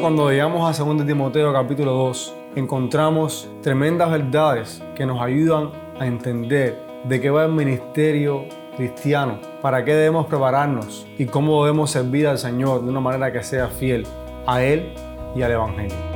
Cuando llegamos a 2 Timoteo capítulo 2, encontramos tremendas verdades que nos ayudan a entender de qué va el ministerio cristiano, para qué debemos prepararnos y cómo debemos servir al Señor de una manera que sea fiel a Él y al Evangelio.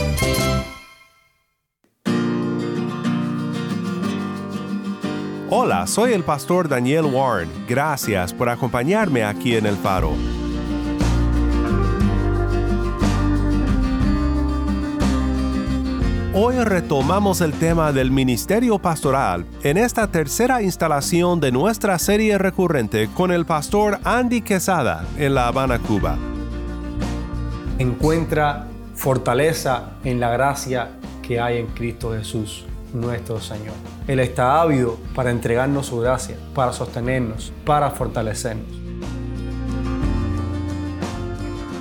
Hola, soy el pastor Daniel Warren. Gracias por acompañarme aquí en el faro. Hoy retomamos el tema del ministerio pastoral en esta tercera instalación de nuestra serie recurrente con el pastor Andy Quesada en La Habana, Cuba. Encuentra fortaleza en la gracia que hay en Cristo Jesús nuestro Señor. Él está ávido para entregarnos su gracia, para sostenernos, para fortalecernos.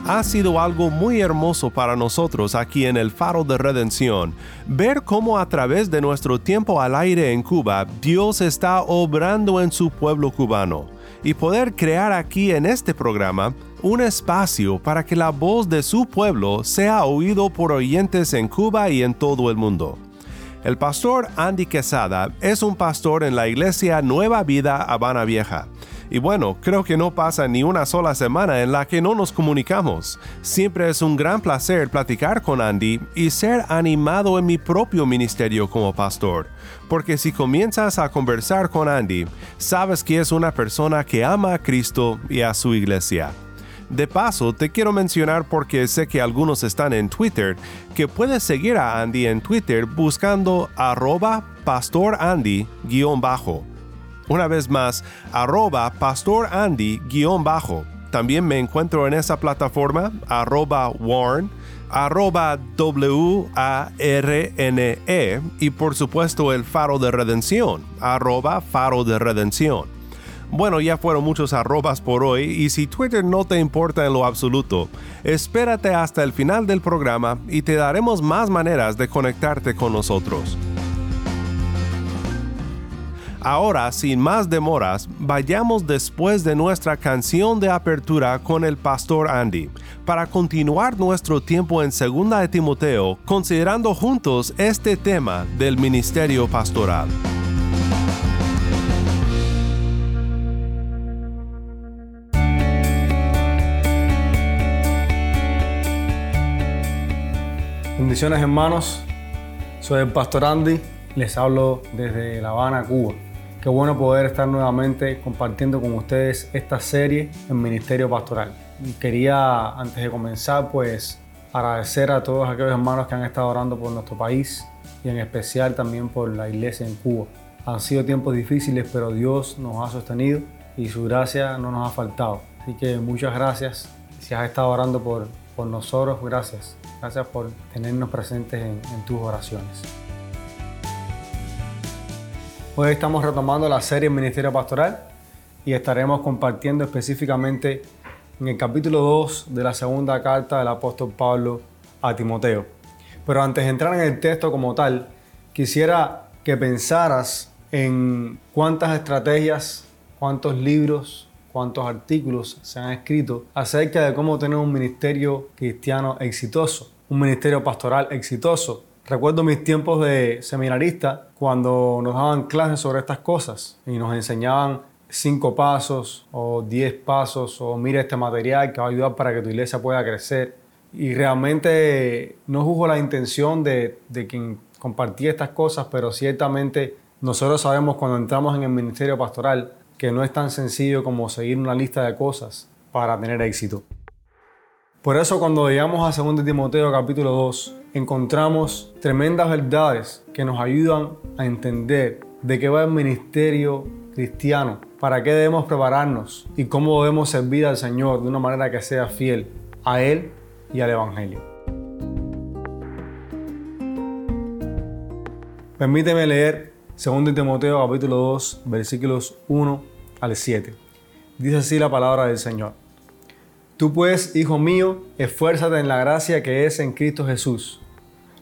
Ha sido algo muy hermoso para nosotros aquí en el Faro de Redención ver cómo a través de nuestro tiempo al aire en Cuba Dios está obrando en su pueblo cubano y poder crear aquí en este programa un espacio para que la voz de su pueblo sea oído por oyentes en Cuba y en todo el mundo. El pastor Andy Quesada es un pastor en la iglesia Nueva Vida Habana Vieja. Y bueno, creo que no pasa ni una sola semana en la que no nos comunicamos. Siempre es un gran placer platicar con Andy y ser animado en mi propio ministerio como pastor. Porque si comienzas a conversar con Andy, sabes que es una persona que ama a Cristo y a su iglesia. De paso, te quiero mencionar porque sé que algunos están en Twitter, que puedes seguir a Andy en Twitter buscando arroba pastorandy-bajo. Una vez más, arroba pastorandy-bajo. También me encuentro en esa plataforma, arroba warn, arroba W-A-R-N-E y por supuesto el faro de redención, arroba faro de redención. Bueno, ya fueron muchos arrobas por hoy y si Twitter no te importa en lo absoluto, espérate hasta el final del programa y te daremos más maneras de conectarte con nosotros. Ahora, sin más demoras, vayamos después de nuestra canción de apertura con el pastor Andy, para continuar nuestro tiempo en Segunda de Timoteo, considerando juntos este tema del ministerio pastoral. Bendiciones hermanos, soy el pastor Andy, les hablo desde La Habana, Cuba. Qué bueno poder estar nuevamente compartiendo con ustedes esta serie en Ministerio Pastoral. Quería, antes de comenzar, pues agradecer a todos aquellos hermanos que han estado orando por nuestro país y en especial también por la iglesia en Cuba. Han sido tiempos difíciles, pero Dios nos ha sostenido y su gracia no nos ha faltado. Así que muchas gracias. Si has estado orando por, por nosotros, gracias. Gracias por tenernos presentes en, tus oraciones. Hoy estamos retomando la serie Ministerio Pastoral y estaremos compartiendo específicamente en el capítulo 2 de la segunda carta del apóstol Pablo a Timoteo. Pero antes de entrar en el texto como tal, quisiera que pensaras en cuántas estrategias, cuántos libros, cuántos artículos se han escrito acerca de cómo tener un ministerio cristiano exitoso, un ministerio pastoral exitoso. Recuerdo mis tiempos de seminarista cuando nos daban clases sobre estas cosas y nos enseñaban cinco pasos o diez pasos o mira este material que va a ayudar para que tu iglesia pueda crecer. Y realmente no juzgo la intención de, quien compartía estas cosas, pero ciertamente nosotros sabemos cuando entramos en el ministerio pastoral que no es tan sencillo como seguir una lista de cosas para tener éxito. Por eso cuando llegamos a 2 Timoteo capítulo 2, encontramos tremendas verdades que nos ayudan a entender de qué va el ministerio cristiano, para qué debemos prepararnos y cómo debemos servir al Señor de una manera que sea fiel a Él y al Evangelio. Permíteme leer 2 Timoteo capítulo 2 versículos 1 al 7. Dice así la palabra del Señor. Tú pues, hijo mío, esfuérzate en la gracia que es en Cristo Jesús.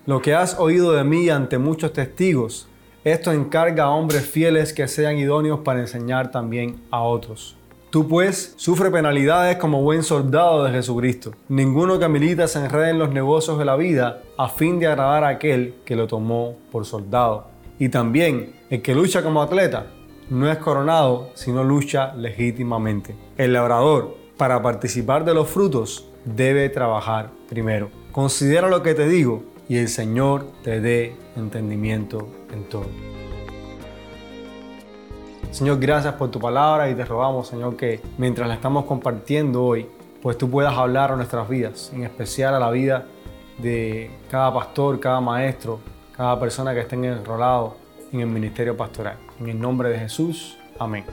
Lo que has oído de mí ante muchos testigos, esto encarga a hombres fieles que sean idóneos para enseñar también a otros. Tú pues sufre penalidades como buen soldado de Jesucristo. Ninguno que milita se enrede en los negocios de la vida a fin de agradar a aquel que lo tomó por soldado. Y también el que lucha como atleta no es coronado, sino lucha legítimamente. El labrador, para participar de los frutos, debe trabajar primero. Considera lo que te digo y el Señor te dé entendimiento en todo. Señor, gracias por tu palabra y te rogamos, Señor, que mientras la estamos compartiendo hoy, pues tú puedas hablar a nuestras vidas, en especial a la vida de cada pastor, cada maestro, cada persona que esté enrolado en el ministerio pastoral. En el nombre de Jesús, amén.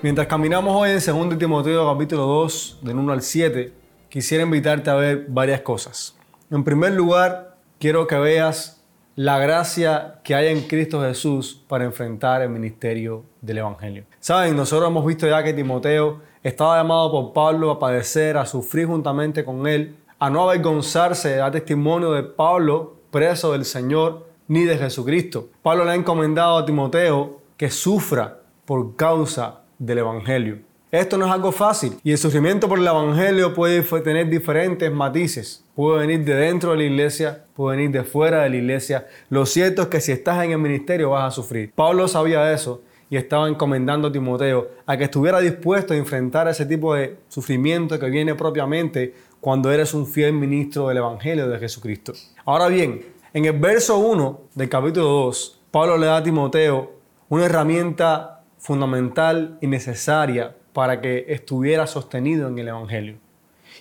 Mientras caminamos hoy en 2 Timoteo capítulo 2, del 1 al 7, quisiera invitarte a ver varias cosas. En primer lugar, quiero que veas la gracia que hay en Cristo Jesús para enfrentar el ministerio del Evangelio. Saben, nosotros hemos visto ya que Timoteo estaba llamado por Pablo a padecer, a sufrir juntamente con él, a no avergonzarse dar testimonio de Pablo, preso del Señor, ni de Jesucristo. Pablo le ha encomendado a Timoteo que sufra por causa del Evangelio. Esto no es algo fácil y el sufrimiento por el Evangelio puede tener diferentes matices. Puede venir de dentro de la iglesia, puede venir de fuera de la iglesia. Lo cierto es que si estás en el ministerio vas a sufrir. Pablo sabía eso y estaba encomendando a Timoteo a que estuviera dispuesto a enfrentar ese tipo de sufrimiento que viene propiamente cuando eres un fiel ministro del Evangelio de Jesucristo. Ahora bien, en el verso 1 del capítulo 2, Pablo le da a Timoteo una herramienta fundamental y necesaria para que estuviera sostenido en el Evangelio.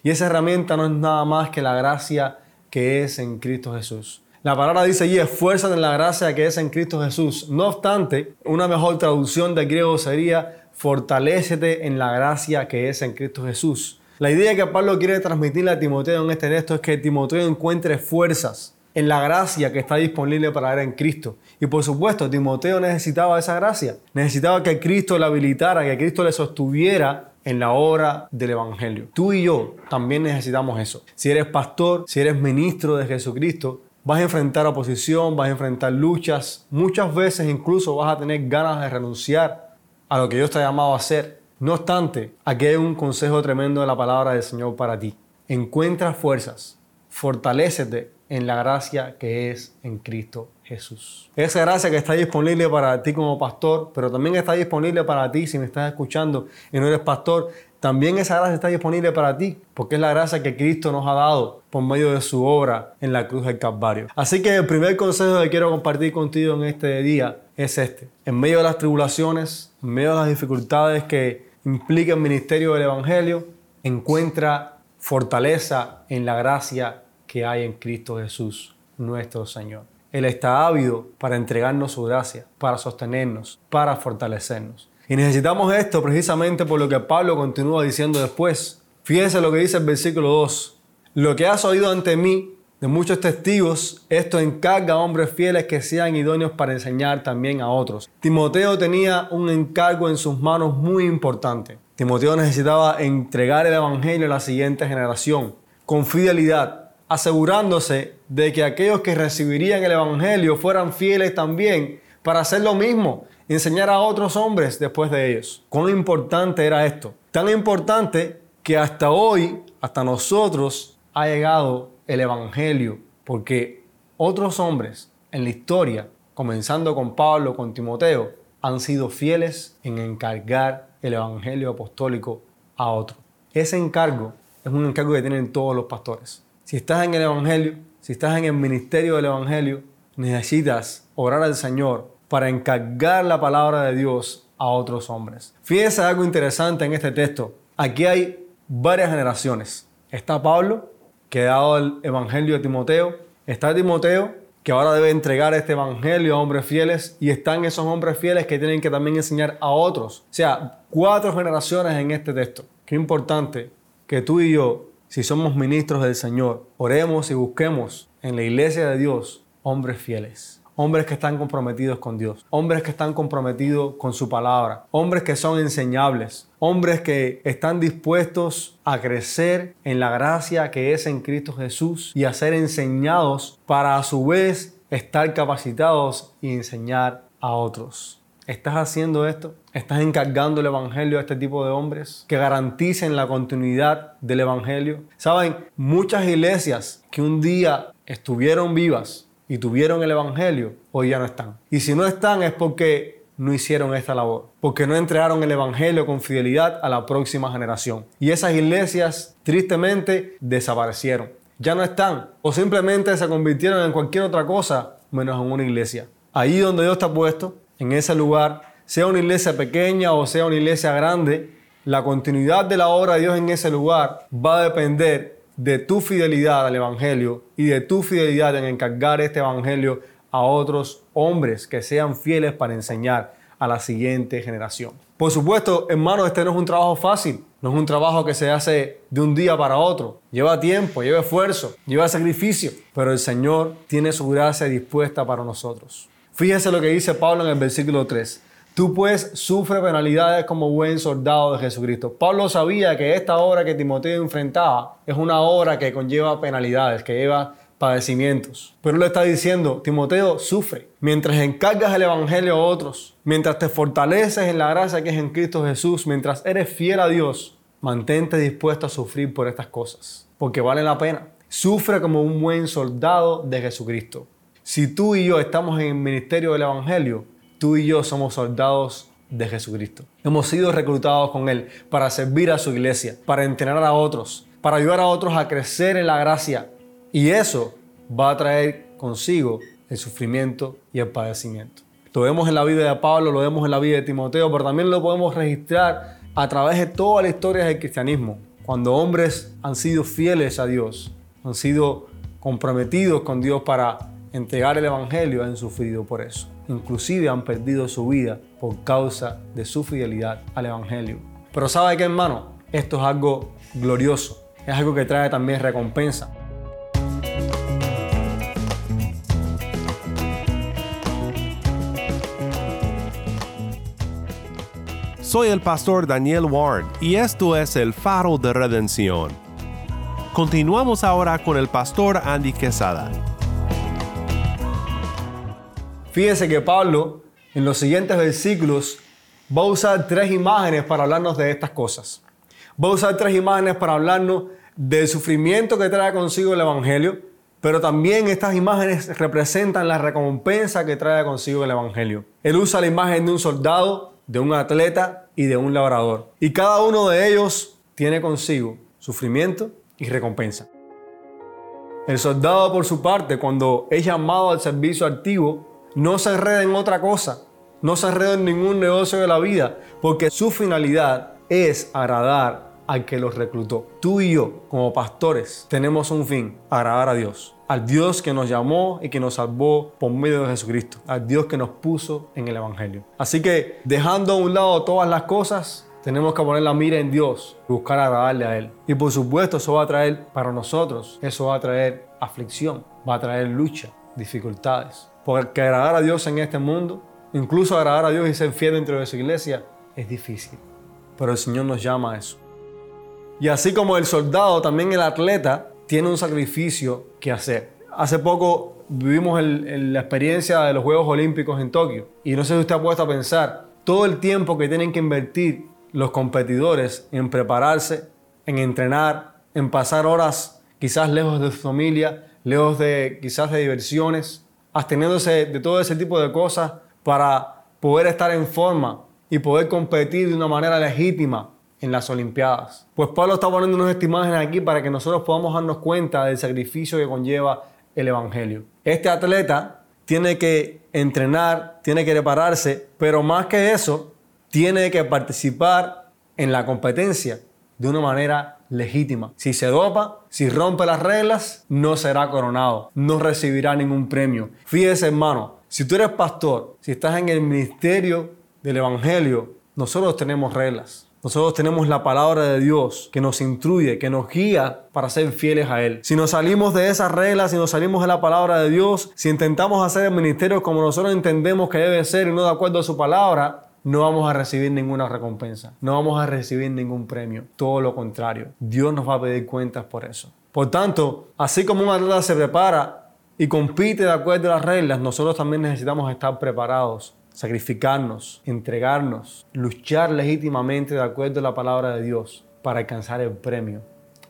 Y esa herramienta no es nada más que la gracia que es en Cristo Jesús. La palabra dice allí, esfuérzate en la gracia que es en Cristo Jesús. No obstante, una mejor traducción del griego sería, fortalécete en la gracia que es en Cristo Jesús. La idea que Pablo quiere transmitirle a Timoteo en este texto es que Timoteo encuentre fuerzas en la gracia que está disponible para él en Cristo. Y por supuesto, Timoteo necesitaba esa gracia. Necesitaba que Cristo le habilitara, que Cristo le sostuviera en la obra del Evangelio. Tú y yo también necesitamos eso. Si eres pastor, si eres ministro de Jesucristo, vas a enfrentar oposición, vas a enfrentar luchas. Muchas veces incluso vas a tener ganas de renunciar a lo que Dios te ha llamado a hacer. No obstante, aquí hay un consejo tremendo de la palabra del Señor para ti. Encuentra fuerzas, fortalécete en la gracia que es en Cristo Jesús. Esa gracia que está disponible para ti como pastor, pero también está disponible para ti si me estás escuchando y no eres pastor. También esa gracia está disponible para ti, porque es la gracia que Cristo nos ha dado por medio de su obra en la cruz del Calvario. Así que el primer consejo que quiero compartir contigo en este día es este. En medio de las tribulaciones, en medio de las dificultades que implica el ministerio del Evangelio, encuentra fortaleza en la gracia que hay en Cristo Jesús, nuestro Señor. Él está ávido para entregarnos su gracia, para sostenernos, para fortalecernos. Y necesitamos esto precisamente por lo que Pablo continúa diciendo después. Fíjense lo que dice el versículo 2. Lo que has oído ante mí de muchos testigos, esto encarga a hombres fieles que sean idóneos para enseñar también a otros. Timoteo tenía un encargo en sus manos muy importante. Timoteo necesitaba entregar el Evangelio a la siguiente generación con fidelidad, asegurándose de que aquellos que recibirían el Evangelio fueran fieles también para hacer lo mismo, enseñar a otros hombres después de ellos. ¿Cuán importante era esto? Tan importante que hasta hoy, hasta nosotros, ha llegado el Evangelio, porque otros hombres en la historia, comenzando con Pablo, con Timoteo, han sido fieles en encargar el Evangelio apostólico a otros. Ese encargo es un encargo que tienen todos los pastores. Si estás en el Evangelio, si estás en el ministerio del Evangelio, necesitas orar al Señor para encargar la palabra de Dios a otros hombres. Fíjense algo interesante en este texto. Aquí hay varias generaciones. Está Pablo, que ha dado el Evangelio a Timoteo. Está Timoteo, que ahora debe entregar este Evangelio a hombres fieles, y están esos hombres fieles que tienen que también enseñar a otros. O sea, cuatro generaciones en este texto. Qué importante que tú y yo, si somos ministros del Señor, oremos y busquemos en la iglesia de Dios hombres fieles hombres que están comprometidos con Dios, hombres que están comprometidos con su palabra, hombres que son enseñables, hombres que están dispuestos a crecer en la gracia que es en Cristo Jesús y a ser enseñados para a su vez estar capacitados y enseñar a otros. ¿Estás haciendo esto? ¿Estás encargando el Evangelio a este tipo de hombres que garanticen la continuidad del Evangelio? Saben, muchas iglesias que un día estuvieron vivas y tuvieron el Evangelio, hoy ya no están. Y si no están es porque no hicieron esta labor, porque no entregaron el Evangelio con fidelidad a la próxima generación. Y esas iglesias tristemente desaparecieron. Ya no están o simplemente se convirtieron en cualquier otra cosa menos en una iglesia. Ahí donde Dios está puesto, en ese lugar, sea una iglesia pequeña o sea una iglesia grande, la continuidad de la obra de Dios en ese lugar va a depender de tu fidelidad al Evangelio y de tu fidelidad en encargar este Evangelio a otros hombres que sean fieles para enseñar a la siguiente generación. Por supuesto, hermanos, este no es un trabajo fácil, no es un trabajo que se hace de un día para otro. Lleva tiempo, lleva esfuerzo, lleva sacrificio, pero el Señor tiene su gracia dispuesta para nosotros. Fíjese lo que dice Pablo en el versículo 3. Tú pues sufre penalidades como buen soldado de Jesucristo. Pablo sabía que esta obra que Timoteo enfrentaba es una obra que conlleva penalidades, que lleva padecimientos. Pero le está diciendo, Timoteo, sufre. Mientras encargas el Evangelio a otros, mientras te fortaleces en la gracia que es en Cristo Jesús, mientras eres fiel a Dios, mantente dispuesto a sufrir por estas cosas, porque vale la pena. Sufre como un buen soldado de Jesucristo. Si tú y yo estamos en el ministerio del Evangelio, Tú y yo somos soldados de Jesucristo. Hemos sido reclutados con Él para servir a su iglesia, para entrenar a otros, para ayudar a otros a crecer en la gracia. Y eso va a traer consigo el sufrimiento y el padecimiento. Lo vemos en la vida de Pablo, lo vemos en la vida de Timoteo, pero también lo podemos registrar a través de toda la historia del cristianismo. Cuando hombres han sido fieles a Dios, han sido comprometidos con Dios para entregar el Evangelio, han sufrido por eso inclusive han perdido su vida por causa de su fidelidad al Evangelio. Pero ¿sabe qué, hermano? Esto es algo glorioso, es algo que trae también recompensa. Soy el pastor Daniel Warren y esto es el faro de redención. Continuamos ahora con el pastor Andy Quesada. Fíjese que Pablo en los siguientes versículos va a usar tres imágenes para hablarnos de estas cosas. Va a usar tres imágenes para hablarnos del sufrimiento que trae consigo el Evangelio, pero también estas imágenes representan la recompensa que trae consigo el Evangelio. Él usa la imagen de un soldado, de un atleta y de un labrador. Y cada uno de ellos tiene consigo sufrimiento y recompensa. El soldado, por su parte, cuando es llamado al servicio activo, no se enreda en otra cosa, no se enreda en ningún negocio de la vida, porque su finalidad es agradar al que los reclutó. Tú y yo, como pastores, tenemos un fin, agradar a Dios. Al Dios que nos llamó y que nos salvó por medio de Jesucristo. Al Dios que nos puso en el Evangelio. Así que dejando a un lado todas las cosas, tenemos que poner la mira en Dios y buscar agradarle a Él. Y por supuesto eso va a traer para nosotros, eso va a traer aflicción, va a traer lucha, dificultades. Porque agradar a Dios en este mundo, incluso agradar a Dios y ser fiel dentro de su iglesia, es difícil. Pero el Señor nos llama a eso. Y así como el soldado, también el atleta tiene un sacrificio que hacer. Hace poco vivimos la experiencia de los Juegos Olímpicos en Tokio. Y no sé si usted ha puesto a pensar todo el tiempo que tienen que invertir los competidores en prepararse, en entrenar, en pasar horas quizás lejos de su familia, lejos de quizás de diversiones, absteniéndose de todo ese tipo de cosas para poder estar en forma y poder competir de una manera legítima en las Olimpiadas. Pues Pablo está poniendo unas imágenes aquí para que nosotros podamos darnos cuenta del sacrificio que conlleva el Evangelio. Este atleta tiene que entrenar, tiene que prepararse, pero más que eso, tiene que participar en la competencia de una manera legítima. Si se dopa, si rompe las reglas, no será coronado, no recibirá ningún premio. Fíjese hermano, si tú eres pastor, si estás en el ministerio del Evangelio, nosotros tenemos reglas. Nosotros tenemos la palabra de Dios que nos instruye, que nos guía para ser fieles a Él. Si nos salimos de esas reglas, si nos salimos de la palabra de Dios, si intentamos hacer el ministerio como nosotros entendemos que debe ser y no de acuerdo a su palabra, no vamos a recibir ninguna recompensa, no vamos a recibir ningún premio. Todo lo contrario, Dios nos va a pedir cuentas por eso. Por tanto, así como un atleta se prepara y compite de acuerdo a las reglas, nosotros también necesitamos estar preparados sacrificarnos, entregarnos, luchar legítimamente de acuerdo a la palabra de Dios para alcanzar el premio.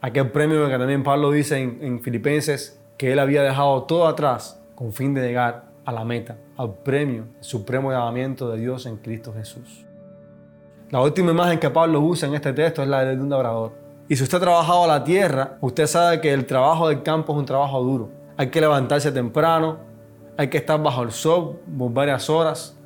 Aquel premio que también Pablo dice en, Filipenses que él había dejado todo atrás con fin de llegar a la meta, al premio, el supremo llamamiento de Dios en Cristo Jesús. La última imagen que Pablo usa en este texto es la de un labrador. Y si usted ha trabajado a la tierra, usted sabe que el trabajo del campo es un trabajo duro. Hay que levantarse temprano, hay que estar bajo el sol por varias horas,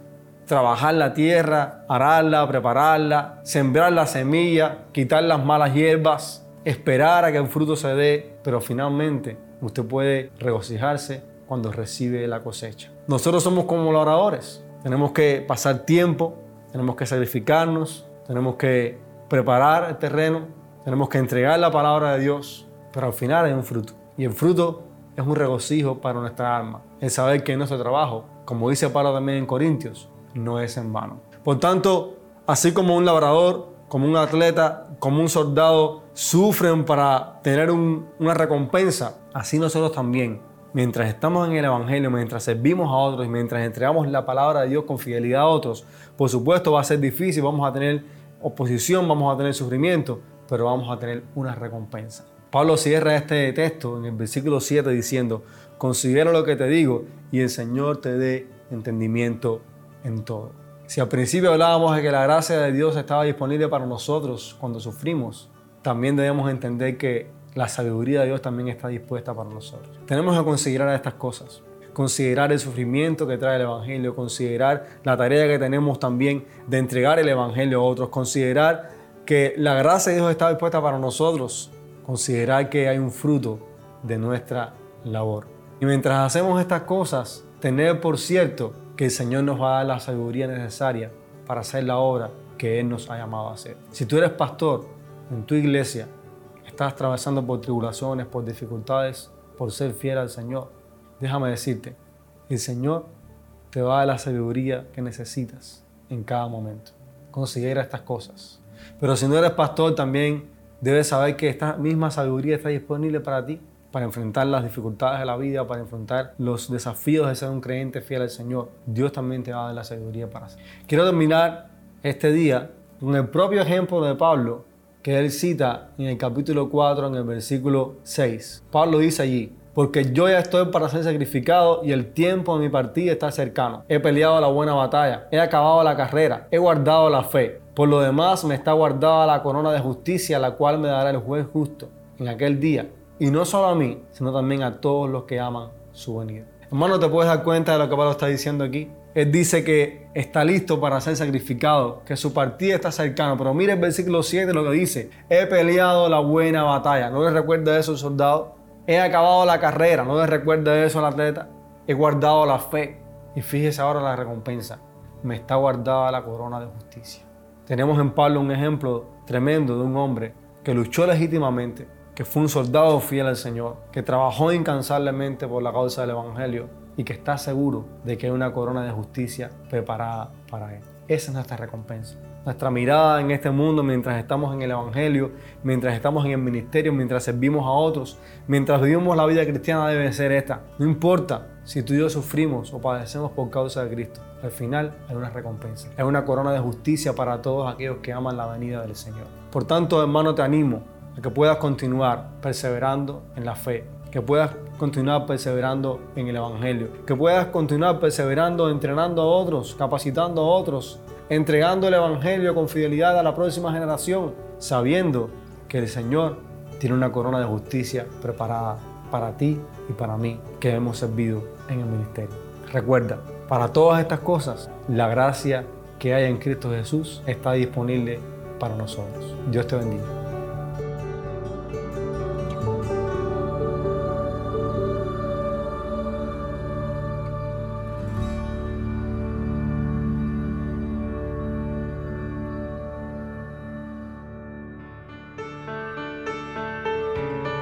trabajar la tierra, ararla, prepararla, sembrar la semilla, quitar las malas hierbas, esperar a que el fruto se dé, pero finalmente usted puede regocijarse cuando recibe la cosecha. Nosotros somos como labradores, tenemos que pasar tiempo, tenemos que sacrificarnos, tenemos que preparar el terreno, tenemos que entregar la palabra de Dios, pero al final hay un fruto. Y el fruto es un regocijo para nuestra alma, el saber que nuestro trabajo, como dice Pablo también en Corintios, no es en vano. Por tanto, así como un labrador, como un atleta, como un soldado sufren para tener una recompensa, así nosotros también, mientras estamos en el Evangelio, mientras servimos a otros y mientras entregamos la palabra de Dios con fidelidad a otros, por supuesto va a ser difícil, vamos a tener oposición, vamos a tener sufrimiento, pero vamos a tener una recompensa. Pablo cierra este texto en el versículo 7 diciendo, considera lo que te digo y el Señor te dé entendimiento en todo. Si al principio hablábamos de que la gracia de Dios estaba disponible para nosotros cuando sufrimos, también debemos entender que la sabiduría de Dios también está dispuesta para nosotros. Tenemos que considerar estas cosas, considerar el sufrimiento que trae el Evangelio, considerar la tarea que tenemos también de entregar el Evangelio a otros, considerar que la gracia de Dios está dispuesta para nosotros, considerar que hay un fruto de nuestra labor. Y mientras hacemos estas cosas, tener por cierto que el Señor nos va a dar la sabiduría necesaria para hacer la obra que Él nos ha llamado a hacer. Si tú eres pastor en tu iglesia, estás atravesando por tribulaciones, por dificultades, por ser fiel al Señor, déjame decirte, el Señor te va a dar la sabiduría que necesitas en cada momento. Considera estas cosas. Pero si no eres pastor, también debes saber que esta misma sabiduría está disponible para ti para enfrentar las dificultades de la vida, para enfrentar los desafíos de ser un creyente fiel al Señor. Dios también te va a dar la sabiduría para hacerlo. Quiero terminar este día con el propio ejemplo de Pablo que él cita en el capítulo 4, en el versículo 6. Pablo dice allí, porque yo ya estoy para ser sacrificado y el tiempo de mi partida está cercano. He peleado la buena batalla, he acabado la carrera, he guardado la fe. Por lo demás me está guardada la corona de justicia, la cual me dará el juez justo en aquel día y no solo a mí, sino también a todos los que aman su venida. Hermano, ¿te puedes dar cuenta de lo que Pablo está diciendo aquí? Él dice que está listo para ser sacrificado, que su partida está cercana. Pero mire el versículo 7 lo que dice. He peleado la buena batalla. ¿No le recuerda eso al soldado? He acabado la carrera. ¿No le recuerda eso al atleta? He guardado la fe. Y fíjese ahora la recompensa. Me está guardada la corona de justicia. Tenemos en Pablo un ejemplo tremendo de un hombre que luchó legítimamente, que fue un soldado fiel al Señor, que trabajó incansablemente por la causa del Evangelio y que está seguro de que hay una corona de justicia preparada para él. Esa es nuestra recompensa. Nuestra mirada en este mundo mientras estamos en el Evangelio, mientras estamos en el ministerio, mientras servimos a otros, mientras vivimos la vida cristiana debe ser esta. No importa si tú y yo sufrimos o padecemos por causa de Cristo. Al final hay una recompensa. Hay una corona de justicia para todos aquellos que aman la venida del Señor. Por tanto, hermano, te animo que puedas continuar perseverando en la fe, que puedas continuar perseverando en el Evangelio, que puedas continuar perseverando, entrenando a otros, capacitando a otros, entregando el Evangelio con fidelidad a la próxima generación, sabiendo que el Señor tiene una corona de justicia preparada para ti y para mí que hemos servido en el ministerio. Recuerda, para todas estas cosas, la gracia que hay en Cristo Jesús está disponible para nosotros. Dios te bendiga.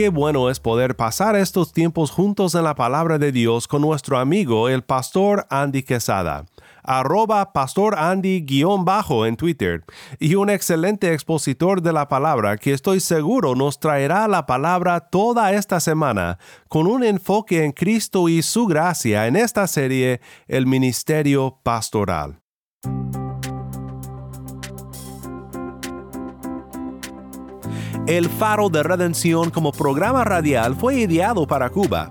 Qué bueno es poder pasar estos tiempos juntos en la palabra de Dios con nuestro amigo el pastor Andy Quesada arroba pastor Andy-bajo en Twitter, y un excelente expositor de la palabra que estoy seguro nos traerá la palabra toda esta semana con un enfoque en Cristo y su gracia en esta serie El Ministerio Pastoral. El Faro de Redención como programa radial fue ideado para Cuba,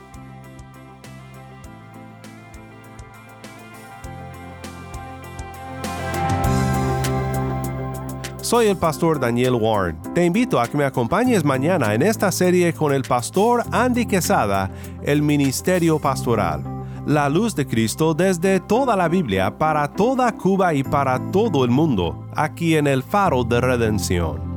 Soy el pastor Daniel Warren. Te invito a que me acompañes mañana en esta serie con el pastor Andy Quesada, el Ministerio Pastoral. La luz de Cristo desde toda la Biblia para toda Cuba y para todo el mundo, aquí en el Faro de Redención.